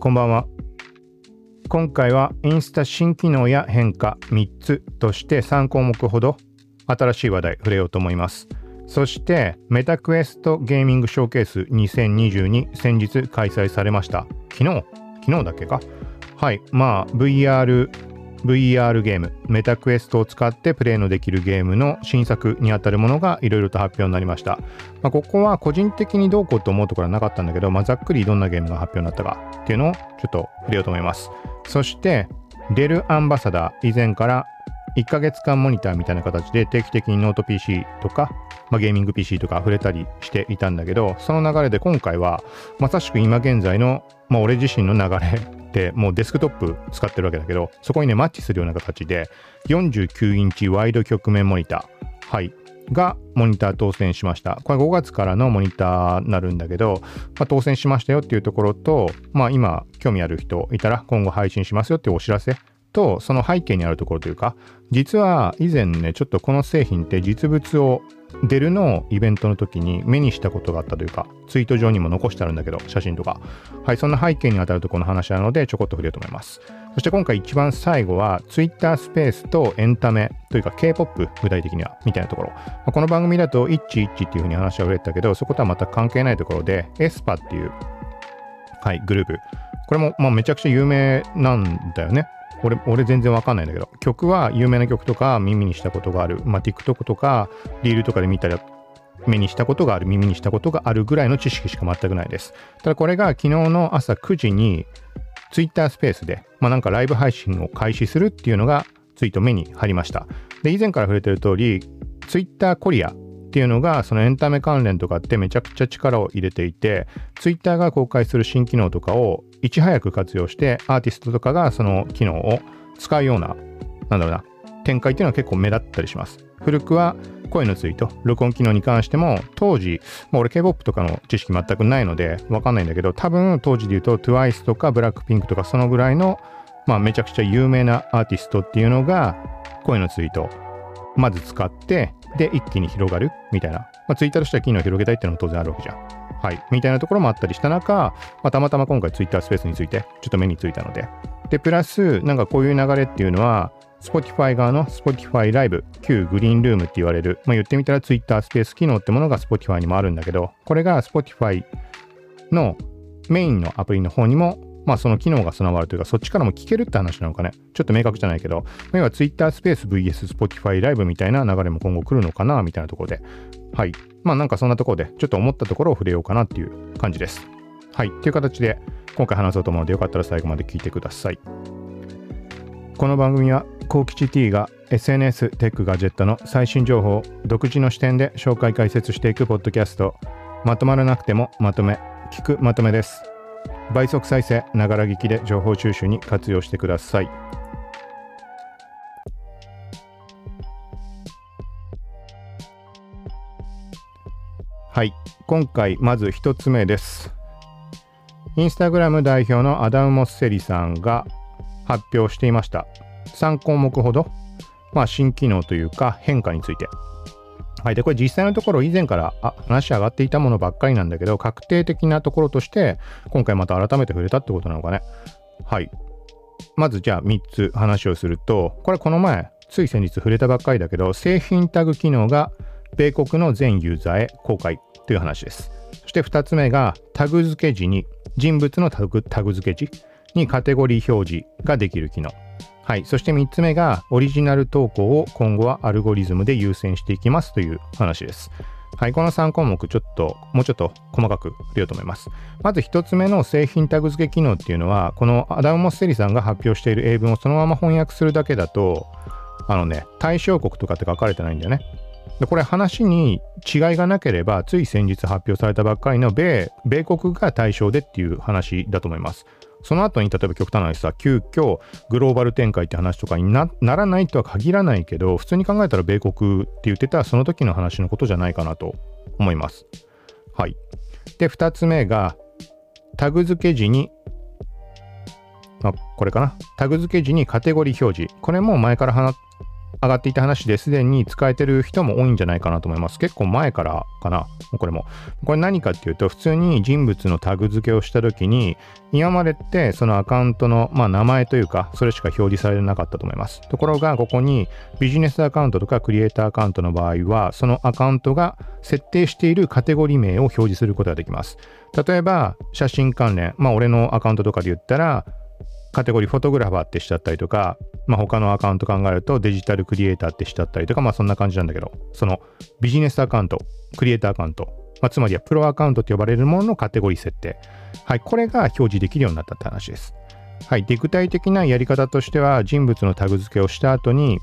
こんばんは。今回はインスタ新機能や変化3つとして3項目ほど新しい話題触れようと思います。そしてメタクエストゲーミングショーケース2022先日開催されました。昨日？昨日だっけか？はい。まあ VR VR ゲーム、メタクエストを使ってプレイのできるゲームの新作にあたるものがいろいろと発表になりました。まあ、ここは個人的にどうこうと思うところはなかったんだけど、まあ、ざっくりどんなゲームが発表になったかっていうのをちょっと触れようと思います。そして、 Dell アンバサダー、以前から1ヶ月間モニターみたいな形で定期的にノート PC とか、まあ、ゲーミング PC とか触れたりしていたんだけど、その流れで今回はまさしく今現在の、まあ、俺自身の流れってもうデスクトップ使ってるわけだけど、そこにね、マッチするような形で、49インチワイド曲面モニター、はい、がモニター当選しました。これ5月からのモニターになるんだけど、まあ、当選しましたよっていうところと、まあ今興味ある人いたら今後配信しますよっていうお知らせと、その背景にあるところというか、実は以前ね、ちょっとこの製品って実物をデルのイベントの時に目にしたことがあったというか、ツイート上にも残してあるんだけど、写真とか。はい、そんな背景にあたるとこの話なので、ちょこっと触れようと思います。そして今回一番最後は、Twitter スペースとエンタメというか K-POP 具体的には、みたいなところ。まこの番組だと、イッチイッチっていうふうに話は触れてたけど、そことはまた関係ないところで、エスパっていう、はい、グループ。これも、まあ、めちゃくちゃ有名なんだよね。俺、俺全然わかんないんだけど、曲は有名な曲とか耳にしたことがある。まあ、TikTok とか、リールとかで見たり、目にしたことがある、耳にしたことがあるぐらいの知識しか全くないです。ただこれが昨日の朝9時に Twitter スペースで、まあなんかライブ配信を開始するっていうのがツイート目に入りました。で、以前から触れてる通り、Twitter コリアっていうのがそのエンタメ関連とかってめちゃくちゃ力を入れていて Twitter が公開する新機能とかをいち早く活用してアーティストとかがその機能を使うような、なんだろうな、展開っていうのは結構目立ったりします。古くは声のツイート、録音機能に関しても、当時、まあ、俺 K-POP とかの知識全くないのでわかんないんだけど、多分当時で言うと TWICE とか BLACKPINK とかそのぐらいの、まあめちゃくちゃ有名なアーティストっていうのが、声のツイート、まず使って、で、一気に広がるみたいな。まあ、ツイッターとしては機能を広げたいっていうのも当然あるわけじゃん。はい。みたいなところもあったりした中、まあ、たまたま今回 Twitter スペースについてちょっと目についたので。で、プラス、なんかこういう流れっていうのは、Spotify 側の Spotify Live、旧グリーンルームって言われる、まあ、言ってみたら Twitter スペース機能ってものが Spotify にもあるんだけど、これが Spotify のメインのアプリの方にも、まあその機能が備わるというか、そっちからも聞けるって話なのかね。ちょっと明確じゃないけど、要は Twitter スペース VS Spotify Live みたいな流れも今後来るのかな、みたいなところで。はい。まあなんかそんなところで、ちょっと思ったところを触れようかなっていう感じです。はい。という形で、今回話そうと思うので、よかったら最後まで聞いてください。この番組は幸吉 T が SNS テックガジェットの最新情報を独自の視点で紹介解説していくポッドキャストまとまらなくてもまとめ聞くまとめです倍速再生ながら聞きで情報収集に活用してください。はい今回まず一つ目です。インスタグラム代表のアダム・モッセリさんが発表していました。3項目ほど、まあ、新機能というか変化について。はい。で、これ実際のところ以前からあ話上がっていたものばっかりなんだけど、確定的なところとして、今回また改めて触れたってことなのかね。はい。まずじゃあ3つ話をすると、これこの前、つい先日触れたばっかりだけど、製品タグ機能が米国の全ユーザーへ公開という話です。そして2つ目がタグ付け時に、人物のタグタグ付け時にカテゴリー表示ができる機能。はい。そして3つ目が、オリジナル投稿を今後はアルゴリズムで優先していきますという話です。はい。この3項目、ちょっと、もうちょっと細かく触れようと思います。まず1つ目の製品タグ付け機能っていうのは、このアダム・モッセリさんが発表している英文をそのまま翻訳するだけだと、あのね、対象国とかって書かれてないんだよね。でこれ話に違いがなければ、つい先日発表されたばっかりの米、米国が対象でっていう話だと思います。その後に例えば極端な話さ、急遽グローバル展開って話とかにならないとは限らないけど、普通に考えたら米国って言ってたその時の話のことじゃないかなと思います。はい。で、2つ目が、タグ付け時に、まあ、これかな。タグ付け時にカテゴリー表示。これも前から上がっていた話ですでに使えてる人も多いんじゃないかなと思います。結構前からかな、これも。これ何かっていうと、普通に人物のタグ付けをした時に、今までってそのアカウントの、まあ、名前というか、それしか表示されなかったと思います。ところが、ここにビジネスアカウントとかクリエイターアカウントの場合は、そのアカウントが設定しているカテゴリー名を表示することができます。例えば、写真関連、まあ、俺のアカウントとかで言ったら、カテゴリーフォトグラファーってしちゃったりとか、まあ、他のアカウント考えるとデジタルクリエイターってしちゃったりとか、まあそんな感じなんだけど、そのビジネスアカウント、クリエイターアカウント、まあ、つまりはプロアカウントと呼ばれるもののカテゴリー設定。はい、これが表示できるようになったって話です。はい、で具体的なやり方としては、人物のタグ付けをした後に、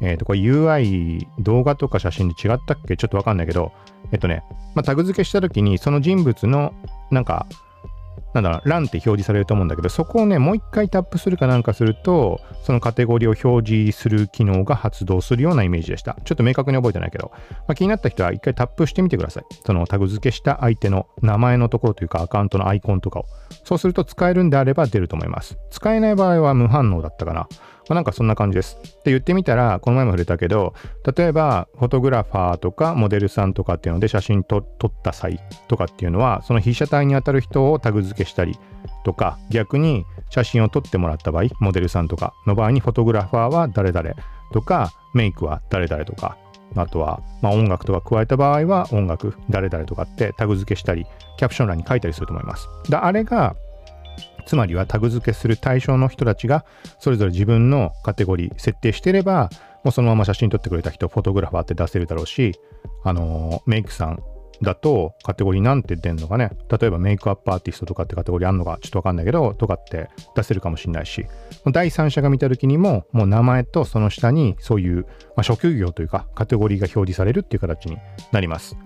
えっ、ー、と、これ UI、動画とか写真で違ったっけ？ちょっとわかんないけど、えっとね、まあ、タグ付けした時に、その人物の、なんか、なんだろう、欄って表示されると思うんだけど、そこをね、もう一回タップするかなんかすると、そのカテゴリーを表示する機能が発動するようなイメージでした。ちょっと明確に覚えてないけど、まあ、気になった人は一回タップしてみてください。そのタグ付けした相手の名前のところというかアカウントのアイコンとかを。そうすると使えるんであれば出ると思います。使えない場合は無反応だったかな。まあ、なんかそんな感じです。って言ってみたら、この前も触れたけど、例えば、フォトグラファーとかモデルさんとかっていうので写真撮った際とかっていうのは、その被写体に当たる人をタグ付けしたりとか、逆に写真を撮ってもらった場合、モデルさんとかの場合にフォトグラファーは誰々とか、メイクは誰々とか、あとは、まあ、音楽とか加えた場合は音楽、誰々とかってタグ付けしたり、キャプション欄に書いたりすると思います。だあれがつまりはタグ付けする対象の人たちがそれぞれ自分のカテゴリー設定してればもうそのまま写真撮ってくれた人フォトグラファーって出せるだろうしあのメイクさんだとカテゴリーなんて出んのかね。例えばメイクアップアーティストとかってカテゴリーあんのかちょっとわかんないけどとかって出せるかもしれないし第三者が見た時にももう名前とその下にそういう、まあ、職業というかカテゴリーが表示されるっていう形になります。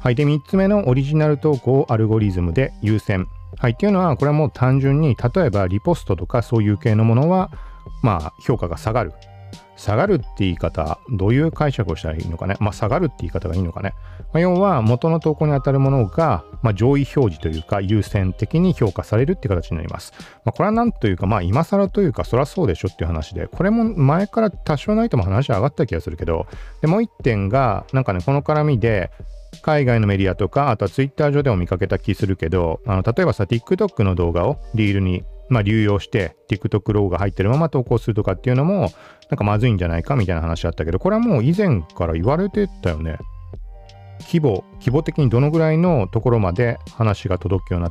はい。で3つ目のオリジナル投稿アルゴリズムで優先。はい、っていうのはこれはもう単純に例えばリポストとかそういう系のものはまあ評価が下がる。下がるって言い方どういう解釈をしたらいいのかね。まあ下がるって言い方がいいのかね、まあ、要は元の投稿に当たるものが、まあ、上位表示というか優先的に評価されるって形になります、まあ、これは何というかまあ今更というかそりゃそうでしょっていう話でこれも前から多少ないとも話は上がった気がするけどでもう一点がなんかねこの絡みで海外のメディアとか、あとはツイッター上でも見かけた気するけど、あの例えばさ、TikTok の動画をリールに、まあ、流用して、TikTok ロゴが入ってるまま投稿するとかっていうのも、なんかまずいんじゃないかみたいな話あったけど、これはもう以前から言われてたよね。規模、規模的にどのぐらいのところまで話が届くような、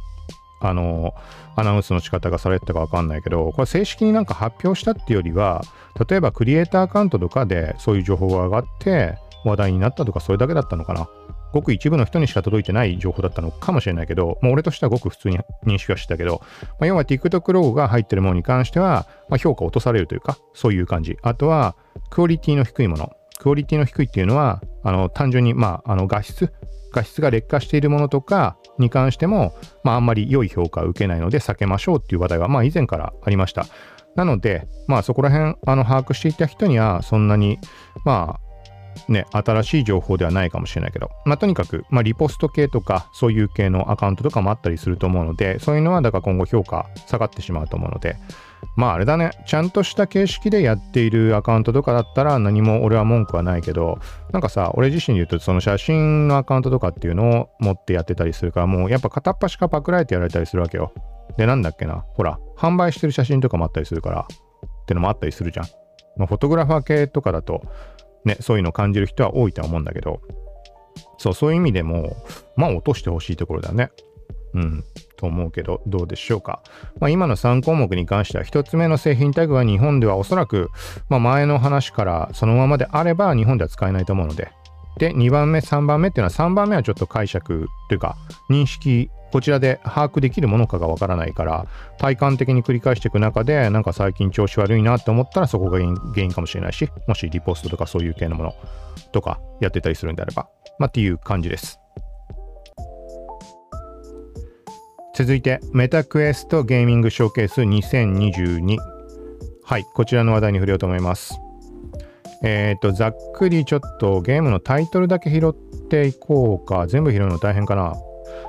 あの、アナウンスの仕方がされてたかわかんないけど、これ正式になんか発表したっていうよりは、例えばクリエイターアカウントとかでそういう情報が上がって話題になったとかそれだけだったのかな。ごく一部の人にしか届いてない情報だったのかもしれないけど、まあ、俺としてはごく普通に認識はしてたけど、まあ、要は TikTok ロゴが入ってるものに関しては、まあ、評価落とされるというか、そういう感じ。あとは、クオリティの低いもの。クオリティの低いっていうのは、あの単純に、まあ、あの画質、画質が劣化しているものとかに関しても、まあ、あんまり良い評価を受けないので避けましょうっていう話題は、まあ、以前からありました。なので、まあ、そこら辺、あの、把握していた人には、そんなに、まあ、ね、新しい情報ではないかもしれないけど、まあ、とにかく、まあ、リポスト系とか、そういう系のアカウントとかもあったりすると思うので、そういうのは、だから今後評価下がってしまうと思うので、まああれだね、ちゃんとした形式でやっているアカウントとかだったら何も俺は文句はないけど、なんかさ、俺自身で言うとその写真のアカウントとかっていうのを持ってやってたりするから、もうやっぱ片っ端からパクられてやられたりするわけよ。で、なんだっけな、ほら、販売してる写真とかもあったりするから、ってのもあったりするじゃん。まあ、フォトグラファー系とかだと、ね、そういうのを感じる人は多いとは思うんだけど、そう、そういう意味でも、まあ落としてほしいところだね。うん、と思うけど、どうでしょうか。まあ、今の3項目に関しては、1つ目の製品タグは日本ではおそらく、まあ、前の話からそのままであれば日本では使えないと思うので、で、2番目、3番目っていうのは、3番目はちょっと解釈というか、認識こちらで把握できるものかがわからないから、体感的に繰り返していく中で、なんか最近調子悪いなって思ったらそこが原因かもしれないし、もしリポストとかそういう系のものとかやってたりするんであれば、まあっていう感じです。続いて、メタクエストゲーミングショーケース2022。はい、こちらの話題に触れようと思います。えっ、ー、と、ざっくりちょっとゲームのタイトルだけ拾っていこうか。全部拾うの大変かな。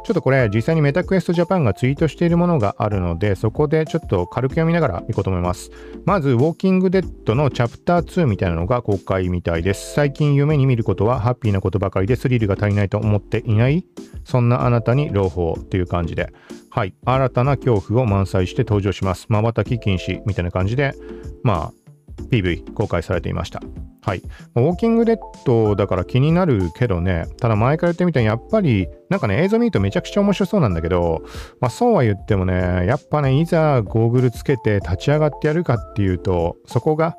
ちょっとこれ実際にメタクエストジャパンがツイートしているものがあるので、そこでちょっと軽く読みながらいこうと思います。まず、ウォーキングデッドのチャプター2みたいなのが公開みたいです。最近夢に見ることはハッピーなことばかりでスリルが足りないと思っていないそんなあなたに朗報っていう感じで。はい。新たな恐怖を満載して登場します。瞬き禁止みたいな感じで、まあ、PV 公開されていました。はい。ウォーキングデッドだから気になるけどね、ただ前から言ってみたらやっぱり、なんかね、映像見るとめちゃくちゃ面白そうなんだけど、まあそうは言ってもね、やっぱね、いざゴーグルつけて立ち上がってやるかっていうと、そこが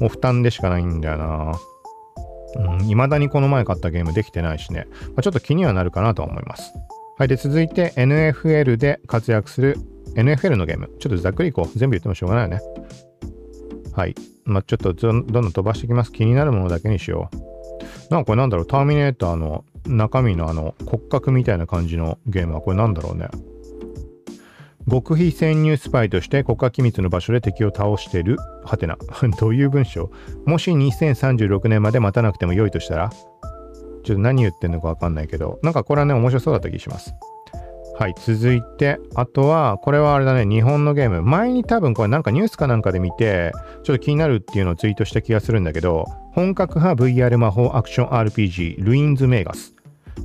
もう負担でしかないんだよな。うん、未だにこの前買ったゲームできてないしね、まあ、ちょっと気にはなるかなとは思います。はい。で、続いて NFL で活躍する NFL のゲーム。ちょっとざっくりいこう。全部言ってもしょうがないよね。はい。まあ、ちょっとどんどん飛ばしていきます。気になるものだけにしよう。なんかこれなんだろう、ターミネーターの中身のあの骨格みたいな感じのゲームはこれなんだろうね。極秘潜入スパイとして国家機密の場所で敵を倒してるはてな。どういう文章？もし2036年まで待たなくても良いとしたら？ちょっと何言ってんのかわかんないけど、なんかこれはね、面白そうだった気します。はい、続いて、あとは、これはあれだね、日本のゲーム。前に多分これなんかニュースかなんかで見て、ちょっと気になるっていうのをツイートした気がするんだけど、本格派 VR 魔法アクション RPG、ルインズ・メーガス。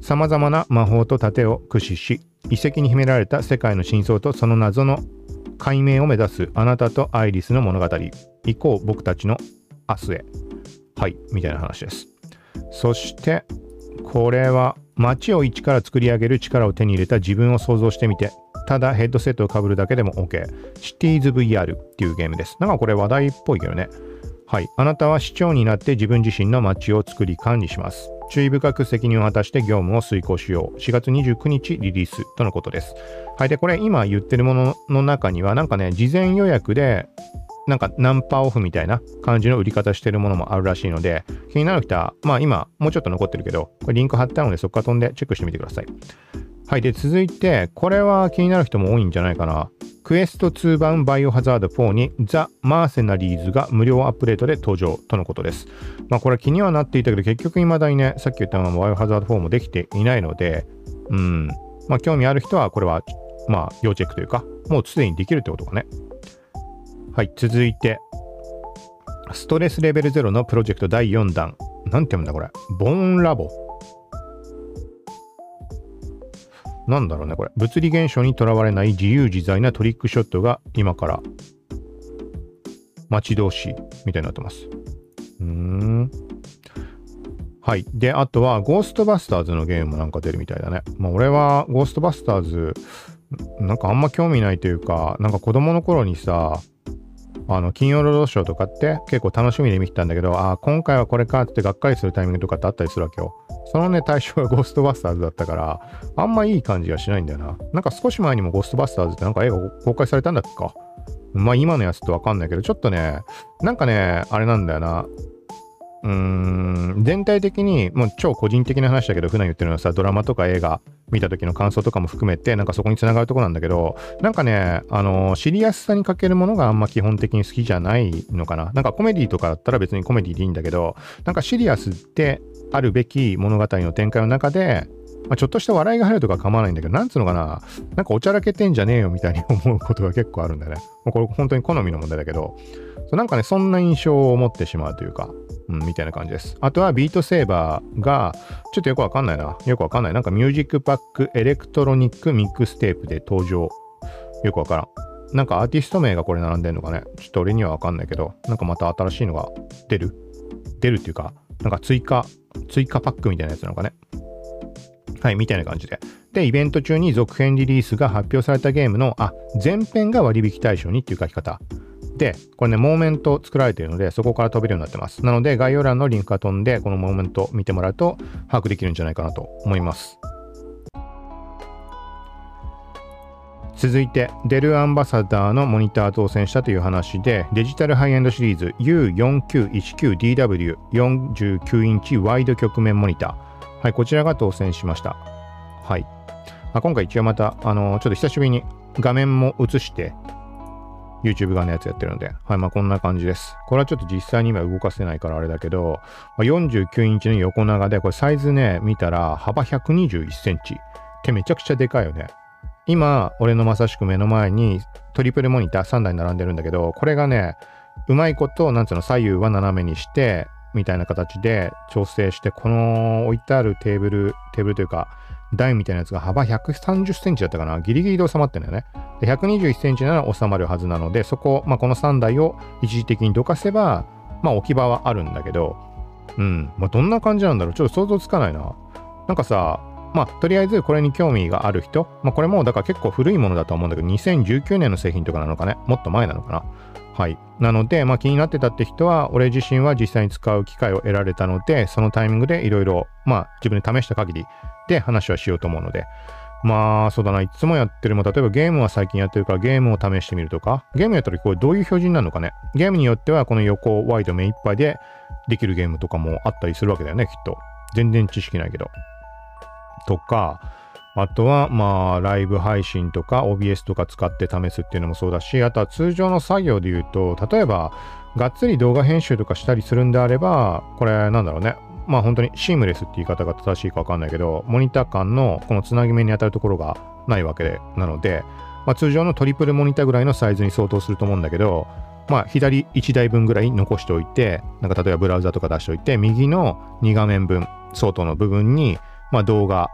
様々な魔法と盾を駆使し、遺跡に秘められた世界の真相とその謎の解明を目指すあなたとアイリスの物語。以降、僕たちの明日へ。はい、みたいな話です。そして、これは街を一から作り上げる力を手に入れた自分を想像してみて、ただヘッドセットをかぶるだけでも OK。シティーズ VR っていうゲームです。なんかこれ話題っぽいけどね。はい。あなたは市長になって自分自身の街を作り管理します。注意深く責任を果たして業務を遂行しよう。4月29日リリースとのことです。はい。で、これ今言ってるものの中には、なんかね、事前予約でなんかナンパオフみたいな感じの売り方してるものもあるらしいので、気になる人は、まあ今もうちょっと残ってるけど、これリンク貼ったのでそこから飛んでチェックしてみてください。はい。で、続いて、これは気になる人も多いんじゃないかな。クエスト2版バイオハザード4にザ・マーセナリーズが無料アップデートで登場とのことです。まあこれ気にはなっていたけど結局未だにね、さっき言ったままバイオハザード4もできていないので、うん、まあ興味ある人はこれはまあ要チェックというか、もうすでにできるってことかね。はい、続いて、ストレスレベル0のプロジェクト第4弾。なんて読むんだこれ。ボーンラボ。なんだろうね、これ。物理現象にとらわれない自由自在なトリックショットが今から待ち遠しいみたいになってます。うーん。はい。で、あとは、ゴーストバスターズのゲームもなんか出るみたいだね。まあ、俺は、ゴーストバスターズ、なんかあんま興味ないというか、なんか子供の頃にさ、あの、金曜ロードショーとかって結構楽しみで見てたんだけど、ああ、今回はこれかってがっかりするタイミングとかってあったりするわけよ。そのね、対象がゴーストバスターズだったから、あんまいい感じがしないんだよな。なんか少し前にもゴーストバスターズってなんか映画公開されたんだっけか。まあ今のやつってわかんないけど、ちょっとね、なんかね、あれなんだよな。うん、全体的に、もう超個人的な話だけど、普段言ってるのはさ、ドラマとか映画見た時の感想とかも含めて、なんかそこにつながるとこなんだけど、なんかね、あの、シリアスさに欠けるものがあんま基本的に好きじゃないのかな。なんかコメディとかだったら別にコメディでいいんだけど、なんかシリアスってあるべき物語の展開の中で、まあ、ちょっとした笑いが入るとか構わないんだけど、なんつうのかな、なんかおちゃらけてんじゃねえよみたいに思うことが結構あるんだよね。もうこれ本当に好みの問題だけど、そうなんかね、そんな印象を持ってしまうというか、うん、みたいな感じです。あとは Beat Saber が、ちょっとよくわかんないな。よくわかんない。なんかミュージックパック Electronic Mixtape で登場。よくわからん。なんかアーティスト名がこれ並んでんのかね。ちょっと俺にはわかんないけど、なんかまた新しいのが出る出るっていうか、なんか追加、追加パックみたいなやつなのかね。はい、みたいな感じで。で、イベント中に続編リリースが発表されたゲームの、あ、前編が割引対象にっていう書き方。で、これね、モーメント作られているので、そこから飛べるようになってます。なので、概要欄のリンクが飛んで、このモーメント見てもらうと、把握できるんじゃないかなと思います。続いて、 Dell アンバサダーのモニター当選したという話で、デジタルハイエンドシリーズ U4919DW49 インチワイド曲面モニター。はい、こちらが当選しました。はい。まあ、今回一応また、あのー、ちょっと久しぶりに画面も映して、YouTube 側のやつやってるので、はい、まあこんな感じです。これはちょっと実際に今動かせないからあれだけど、まあ、49インチの横長で、これサイズね、見たら幅121センチ。ってめちゃくちゃでかいよね。今、俺のまさしく目の前にトリプルモニター3台並んでるんだけど、これがね、うまいこと、なんつうの、左右は斜めにして、みたいな形で調整して、この置いてあるテーブル、テーブルというか、台みたいなやつが幅130センチだったかな。ギリギリで収まってんだよね。で、121センチなら収まるはずなので、そこ、まあ、この3台を一時的にどかせば、まあ、置き場はあるんだけど、うん、まあ、どんな感じなんだろう。ちょっと想像つかないな。なんかさ、まあ、とりあえずこれに興味がある人、まあ、これもだから結構古いものだと思うんだけど、2019年の製品とかなのかね。もっと前なのかな。はい。なので、まあ、気になってたって人は、俺自身は実際に使う機会を得られたので、そのタイミングでいろいろ、まあ、自分で試した限りで話はしようと思うので、まあ、そうだな、いつもやってるも、例えばゲームは最近やってるからゲームを試してみるとか、ゲームやったらこれどういう表示になるのかね。ゲームによってはこの横、ワイド目いっぱいでできるゲームとかもあったりするわけだよね、きっと。全然知識ないけど。とか、あとは、まあ、ライブ配信とか OBS とか使って試すっていうのもそうだし、あとは通常の作業で言うと、例えば、がっつり動画編集とかしたりするんであれば、これなんだろうね。まあ本当にシームレスって言い方が正しいかわかんないけど、モニター間のこのつなぎ目に当たるところがないわけでなので、まあ、通常のトリプルモニターぐらいのサイズに相当すると思うんだけど、まあ左1台分ぐらい残しておいて、なんか例えばブラウザとか出しておいて、右の2画面分相当の部分に、まあ動画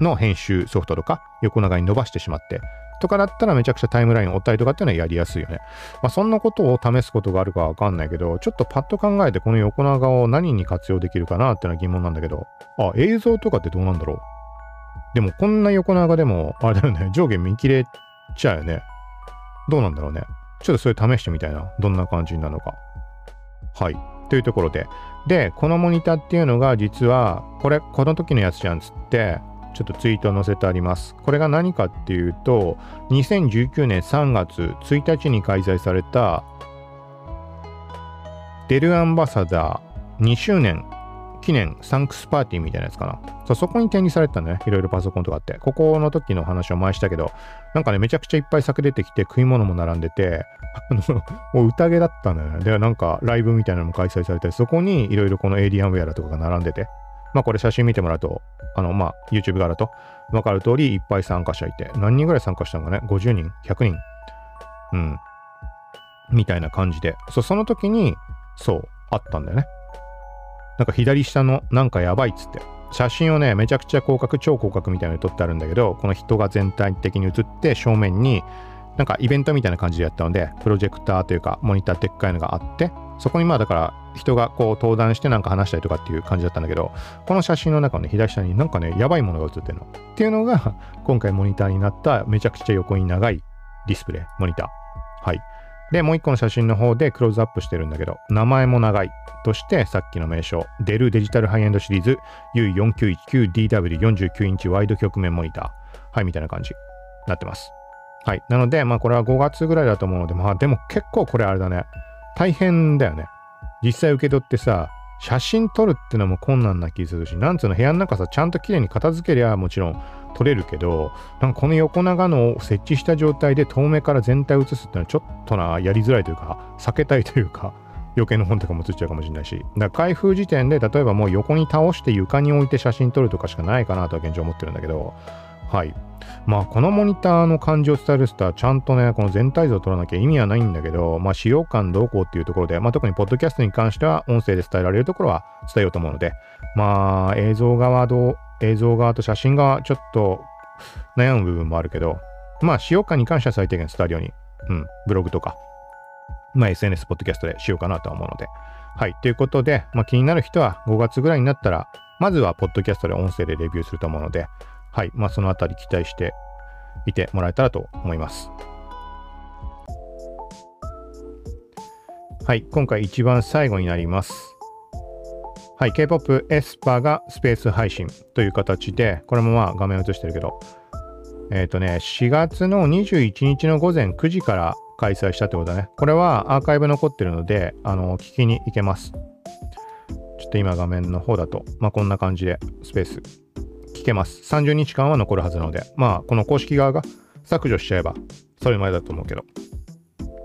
の編集ソフトとか横長に伸ばしてしまって、とかだったらめちゃくちゃタイムラインを追ったりとかっていうのはやりやすいよね。まあそんなことを試すことがあるかわかんないけど、ちょっとパッと考えてこの横長を何に活用できるかなっていうのは疑問なんだけど、あ、映像とかってどうなんだろう？でもこんな横長でも、あれだよね、上下見切れちゃうよね。どうなんだろうね？ちょっとそれ試してみたいな。どんな感じになるのか。はい。というところで。で、このモニターっていうのが実は、これ、この時のやつじゃんつって、ちょっとツイートを載せてあります。これが何かっていうと、2019年3月1日に開催された、デルアンバサダー2周年記念サンクスパーティーみたいなやつかな。そそこに展示されてたね。いろいろパソコンとかって。ここの時の話を前したけど、なんかね、めちゃくちゃいっぱい酒出てきて食い物も並んでて、あの、もう宴だったんだよね。で、なんかライブみたいなのも開催されたり、そこにいろいろこのエイリアンウェアだとかが並んでて、まあこれ写真見てもらうと、あの、まあ YouTube 側だとわかる通りいっぱい参加者いて、何人ぐらい参加したのかね ?50 人 ?100 人うん。みたいな感じで。そう、その時に、そう、あったんだよね。なんか左下のなんかやばいっつって。写真をね、めちゃくちゃ広角、超広角みたいなのに撮ってあるんだけど、この人が全体的に映って正面になんかイベントみたいな感じでやったので、プロジェクターというかモニターでっかいのがあって、そこにまあだから人がこう登壇してなんか話したりとかっていう感じだったんだけど、この写真の中のね、左下になんかね、やばいものが映ってるの。っていうのが、今回モニターになっためちゃくちゃ横に長いディスプレイ、モニター。はい。で、もう一個の写真の方でクローズアップしてるんだけど、名前も長いとして、さっきの名称、デルデジタルハイエンドシリーズ U4919DW49 インチワイド曲面モニター。はい、みたいな感じになってます。はい。なので、まあこれは5月ぐらいだと思うので、まあでも結構これあれだね。大変だよね。実際受け取ってさ、写真撮るってのも困難な気するし、なんつうの部屋の中さ、ちゃんと綺麗に片付けりゃもちろん撮れるけど、なんかこの横長のを設置した状態で遠目から全体を写すってのはちょっとな、やりづらいというか、避けたいというか、余計な本とかも写っちゃうかもしれないし、だから開封時点で例えばもう横に倒して床に置いて写真撮るとかしかないかなとは現状思ってるんだけど、はい。まあ、このモニターの感じを伝えるスター、ちゃんとね、この全体像を取らなきゃ意味はないんだけど、まあ、使用感どうこうっていうところで、まあ、特にポッドキャストに関しては、音声で伝えられるところは伝えようと思うので、まあ、映像側ど映像側と写真側、ちょっと悩む部分もあるけど、まあ、使用感に関しては最低限伝えるように、うん、ブログとか、まあ、SNS、ポッドキャストでしようかなとは思うので。はい。ということで、まあ、気になる人は5月ぐらいになったら、まずはポッドキャストで音声でレビューすると思うので、はい。まあ、そのあたり期待していてもらえたらと思います。はい。今回一番最後になります。はい。K-POP エスパーがスペース配信という形で、これもまあ画面映してるけど、えっ、ー、とね、4月の21日の午前9時から開催したってことだね。これはアーカイブ残ってるので、あの、聞きに行けます。ちょっと今画面の方だと、まあ、こんな感じでスペースけます。30日間は残るはずなので、まあ、この公式側が削除しちゃえば、それまでだと思うけど。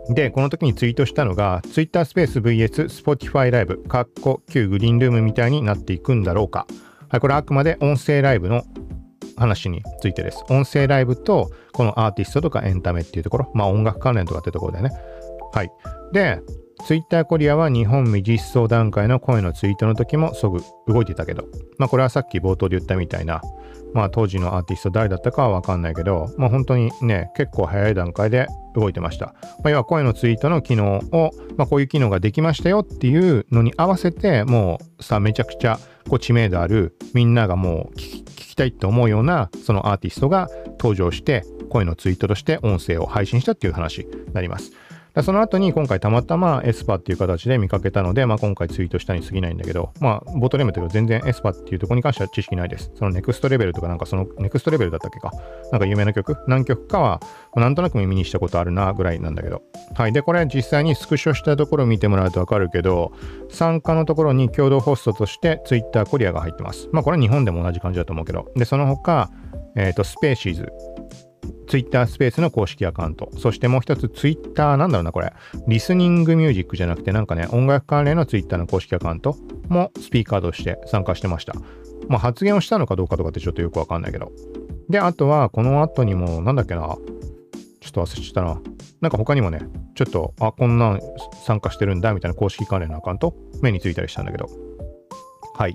で、この時にツイートしたのが、Twitter スペース VS Spotify ライブ、カッコ旧グリーンルームみたいになっていくんだろうか。はい、これあくまで音声ライブの話についてです。音声ライブと、このアーティストとかエンタメっていうところ、まあ音楽関連とかってところだよね。はい。で、ツイッターコリアは日本未実装段階の声のツイートの時もすぐ動いてたけど、まあこれはさっき冒頭で言ったみたいな、まあ当時のアーティスト誰だったかはわかんないけど、まあ本当にね、結構早い段階で動いてました。まあ、要は声のツイートの機能を、まあこういう機能ができましたよっていうのに合わせて、もうさ、めちゃくちゃこう知名度ある、みんながもう聞きたいって思うようなそのアーティストが登場して、声のツイートとして音声を配信したっていう話になります。その後に今回たまたま aespa っていう形で見かけたので、まあ、今回ツイートしたに過ぎないんだけど、まあ、ボトレムというか全然 aespa っていうところに関しては知識ないです。その Next Level とかなんかその Next Level だったっけか。なんか有名な曲？何曲かはなんとなく耳にしたことあるなぐらいなんだけど。はい。で、これ実際にスクショしたところを見てもらうとわかるけど、参加のところに共同ホストとして Twitter コリアが入ってます。まあこれは日本でも同じ感じだと思うけど。で、その他、えっ、ー、と、スペーシーズツイッタースペースの公式アカウント。そしてもう一つ、ツイッターなんだろうな、これ。リスニングミュージックじゃなくて、なんかね、音楽関連のツイッターの公式アカウントもスピーカーとして参加してました。まあ、発言をしたのかどうかとかってちょっとよくわかんないけど。で、あとは、この後にも、なんだっけな。ちょっと忘れちゃったな。なんか他にもね、ちょっと、あ、こんなん参加してるんだ、みたいな公式関連のアカウント、目についたりしたんだけど。はい。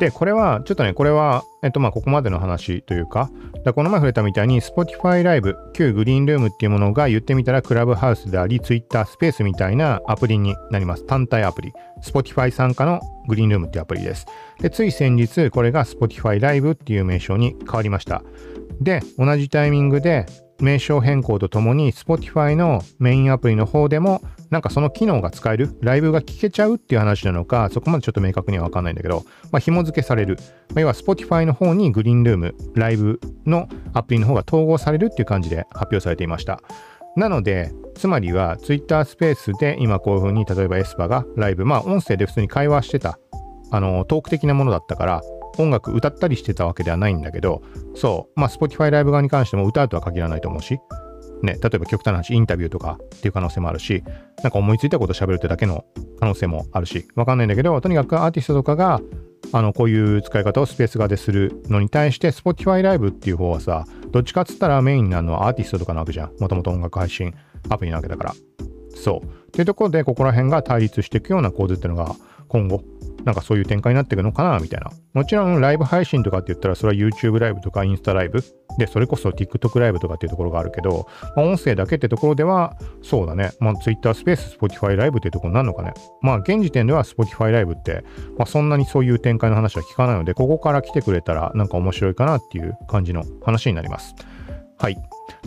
で、これは、ちょっとね、これは、えっと、まあ、ここまでの話というか、だこの前触れたみたいに、Spotify ライブ、旧グリーンルームっていうものが言ってみたら、クラブハウスであり、Twitter スペースみたいなアプリになります。単体アプリ。Spotify 参加のグリーンルームっていうアプリです。で、つい先日、これが Spotify ライブっていう名称に変わりました。で、同じタイミングで、名称変更とともに Spotify のメインアプリの方でもなんかその機能が使えるライブが聞けちゃうっていう話なのかそこまでちょっと明確にはわかんないんだけど、まあ、紐付けされる、まあ、要は Spotify の方にグリーンルームライブのアプリの方が統合されるっていう感じで発表されていました。なのでつまりは Twitter スペースで今こういう風に例えばエスパがライブまあ音声で普通に会話してたあのトーク的なものだったから音楽歌ったりしてたわけではないんだけど、そう、まあ Spotify ライブ側に関しても歌うとは限らないと思うし、ね、例えば極端な話、インタビューとかっていう可能性もあるし、なんか思いついたこと喋るってだけの可能性もあるし、わかんないんだけど、とにかくアーティストとかが、あの、こういう使い方をスペース側でするのに対して、Spotify ライブっていう方はさ、どっちかっつったらメインになるのはアーティストとかなわけじゃん。もともと音楽配信アプリなわけだから。そう。っていうところで、ここら辺が対立していくような構図っていうのが、今後なんかそういう展開になっていくのかなみたいな。もちろんライブ配信とかって言ったらそれは YouTube ライブとかインスタライブで、それこそ TikTok ライブとかっていうところがあるけど、まあ、音声だけってところでは、そうだね。まあ Twitter スペース Spotify ライブっていうところになるのかね。まあ現時点では Spotify ライブって、まあそんなにそういう展開の話は聞かないので、ここから来てくれたらなんか面白いかなっていう感じの話になります。はい。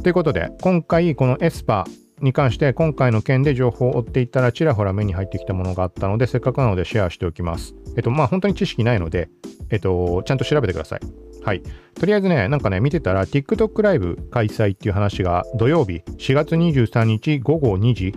ということで、今回このエスパーに関して今回の件で情報を追っていったらちらほら目に入ってきたものがあったのでせっかくなのでシェアしておきます。えっとまあ本当に知識ないので、えっと、ちゃんと調べてください。はい。とりあえずね、なんかね、見てたら TikTok ライブ開催っていう話が土曜日4月23日午後2時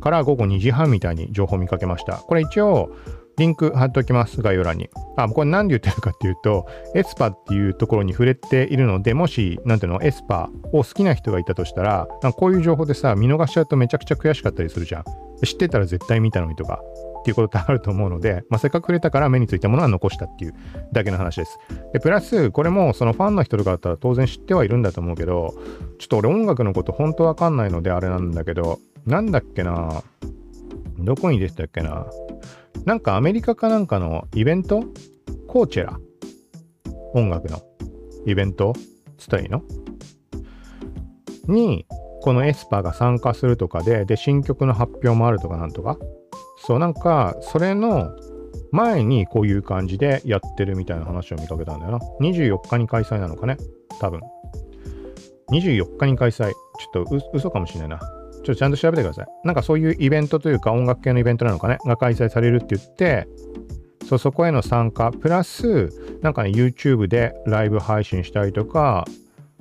から午後2時半みたいに情報を見かけました。これ一応リンク貼っておきます、概要欄に。あ、これ何で言ってるかっていうと、 aespa っていうところに触れているので、もし、なんていうの、 aespa を好きな人がいたとしたら、なんかこういう情報でさ、見逃しちゃうとめちゃくちゃ悔しかったりするじゃん。知ってたら絶対見たのにとか、っていうことってあると思うので、まあ、せっかく触れたから目についたものは残したっていうだけの話です。で、プラス、これもそのファンの人とかだったら当然知ってはいるんだと思うけど、ちょっと俺音楽のこと本当わかんないのであれなんだけど、なんだっけなどこに出てたっけななんかアメリカかなんかのイベント？コーチェラ？音楽の？イベント？つったらいいの？に、このエスパーが参加するとかで、で、新曲の発表もあるとかなんとか？そう、なんか、それの前にこういう感じでやってるみたいな話を見かけたんだよな。24日に開催なのかね？多分。24日に開催。ちょっと嘘かもしれないな。ちょっとちゃんと調べてください。なんかそういうイベントというか音楽系のイベントなのかね、が開催されるって言って、そうそこへの参加、プラス、なんかね、YouTube でライブ配信したりとか、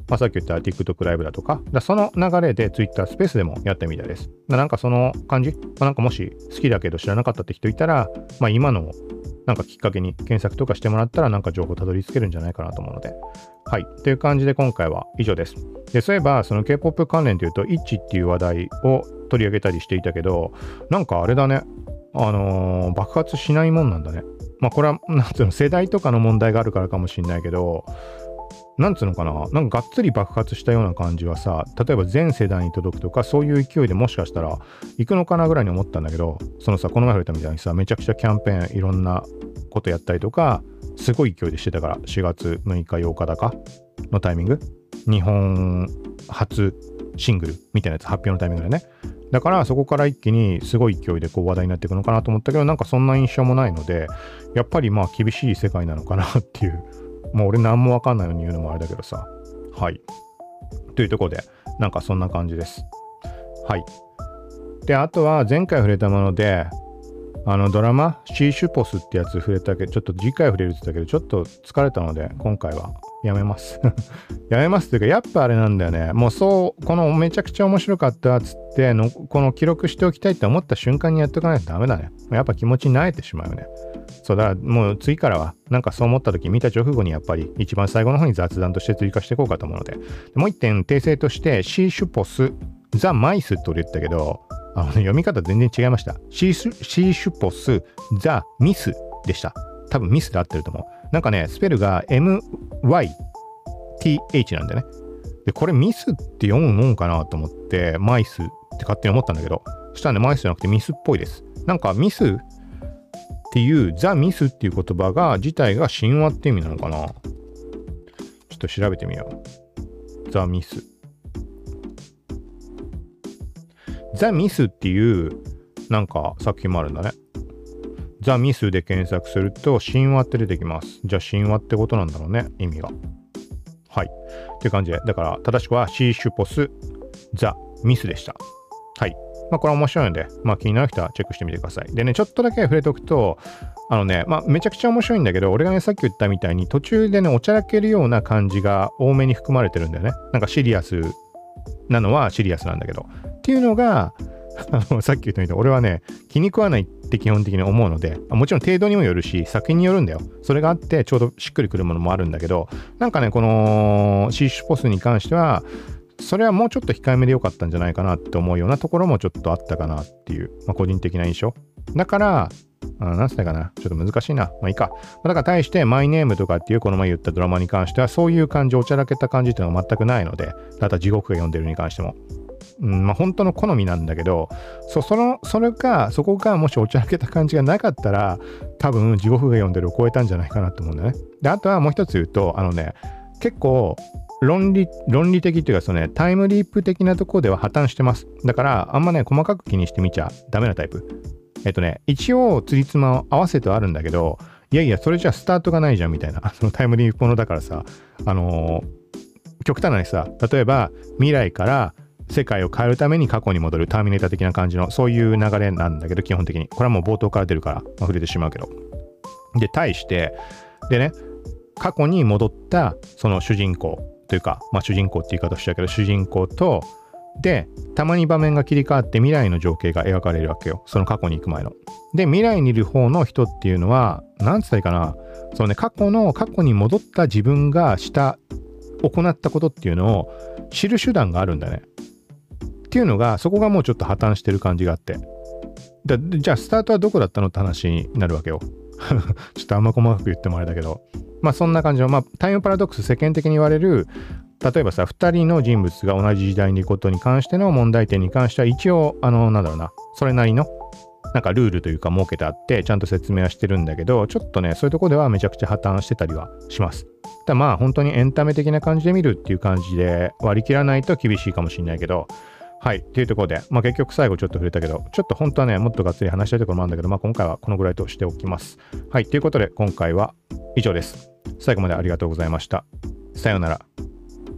まあ、さっき言った TikTok ライブだとか、だその流れで Twitter スペースでもやったみたいです。なんかその感じ、まあ、なんかもし好きだけど知らなかったって人いたら、まあ、今のなんかきっかけに検索とかしてもらったらなんか情報たどり着けるんじゃないかなと思うので。はい。という感じで今回は以上です。で、そういえばその K-POP 関連というと、イッチっていう話題を取り上げたりしていたけど、なんかあれだね。あのー、爆発しないもんなんだね。まあこれは、なんつうの、世代とかの問題があるからかもしんないけど、なんつうのかななんかがっつり爆発したような感じはさ例えば全世代に届くとかそういう勢いでもしかしたら行くのかなぐらいに思ったんだけどそのさこの前触れたみたいにさめちゃくちゃキャンペーンいろんなことやったりとかすごい勢いでしてたから4月6日8日だかのタイミング。日本初シングルみたいなやつ発表のタイミングでね。だからそこから一気にすごい勢いでこう話題になっていくのかなと思ったけどなんかそんな印象もないのでやっぱりまあ厳しい世界なのかなっていう。もう俺何もわかんないのに言うのもあれだけどさ。はい。というとこでなんかそんな感じです。はい。であとは前回触れたものであのドラマシーシュポスってやつ触れたけどちょっと次回触れるって言ったけどちょっと疲れたので今回はやめます。やめますっていうかやっぱあれなんだよね。もうそうこのめちゃくちゃ面白かったっつってのこの記録しておきたいって思った瞬間にやっとかないとダメだね。やっぱ気持ちに慣れてしまうよね。そうだからもう次からはなんかそう思った時見た直後にやっぱり一番最後の方に雑談として追加していこうかと思うのでもう一点訂正としてシーシュポスザ・マイスって俺言ったけどあの、読み方全然違いました。シーシュシーシュポス、ザ・ミスでした。多分ミスで合ってると思う。なんかね、スペルが MYTH なんだよね。で、これミスって読むもんかなと思って、マイスって勝手に思ったんだけど、そしたらね、マイスじゃなくてミスっぽいです。なんかミスっていう、ザ・ミスっていう言葉が、自体が神話って意味なのかなちょっと調べてみよう。ザ・ミス。ザ・ミスっていうなんか作品もあるんだね。ザ・ミスで検索すると神話って出てきます。じゃあ神話ってことなんだろうね、意味が。はい。って感じで、だから正しくはシーシュポス・ザ・ミスでした。はい。まあこれは面白いので、まあ気になる人はチェックしてみてください。でね、ちょっとだけ触れておくと、あのね、まあめちゃくちゃ面白いんだけど、俺がね、さっき言ったみたいに途中でね、おちゃらけるような感じが多めに含まれてるんだよね。なんかシリアスなのはシリアスなんだけど。っていうのが、あのさっき言ったみたいに俺はね、気に食わないって基本的に思うので、もちろん程度にもよるし、作品によるんだよ。それがあってちょうどしっくりくるものもあるんだけど、なんかね、このシーシュポスに関しては、それはもうちょっと控えめでよかったんじゃないかなって思うようなところもちょっとあったかなっていう、まあ、個人的な印象。だから、何つったかなちょっと難しいな。まあいいかま。だから対して、マイネームとかっていうこの前言ったドラマに関しては、そういう感じ、おちゃらけた感じっていうのが全くないので、ただ地獄が読んでるに関しても。うんまあ、本当の好みなんだけどそそのそれかそこがもしおちゃらけた感じがなかったら多分地獄が読んでるを超えたんじゃないかなと思うんだよね。であとはもう一つ言うとあのね結構論理論理的っていうかそのねタイムリープ的なところでは破綻してます。だからあんまね細かく気にしてみちゃダメなタイプ。えっとね一応つりつま合わせてはあるんだけどいやいやそれじゃスタートがないじゃんみたいなそのタイムリープものだからさあのー、極端なさ例えば未来から世界を変えるために過去に戻るターミネーター的な感じのそういう流れなんだけど基本的に。これはもう冒頭から出るから、まあ、触れてしまうけど。で対してでね過去に戻ったその主人公というか、まあ、主人公って言い方をしちゃうけど主人公とでたまに場面が切り替わって未来の情景が描かれるわけよその過去に行く前ので未来にいる方の人っていうのは何つったらいいかなそのね過去の過去に戻った自分がした行ったことっていうのを知る手段があるんだねっていうのが、そこがもうちょっと破綻してる感じがあって。だじゃあ、スタートはどこだったのって話になるわけよ。ちょっとあんま細かく言ってもあれだけど。まあそんな感じの、まあタイムパラドックス世間的に言われる、例えばさ、2人の人物が同じ時代にいることに関しての問題点に関しては、一応、あの、なんだろうな、それなりの、なんかルールというか設けてあって、ちゃんと説明はしてるんだけど、ちょっとね、そういうとこではめちゃくちゃ破綻してたりはしますた。だまあ本当にエンタメ的な感じで見るっていう感じで割り切らないと厳しいかもしれないけど、はい。というところで、まあ、結局最後ちょっと触れたけど、ちょっと本当はね、もっとがっつり話したいところもあるんだけど、まあ、今回はこのぐらいとしておきます。はい。ということで、今回は以上です。最後までありがとうございました。さようなら。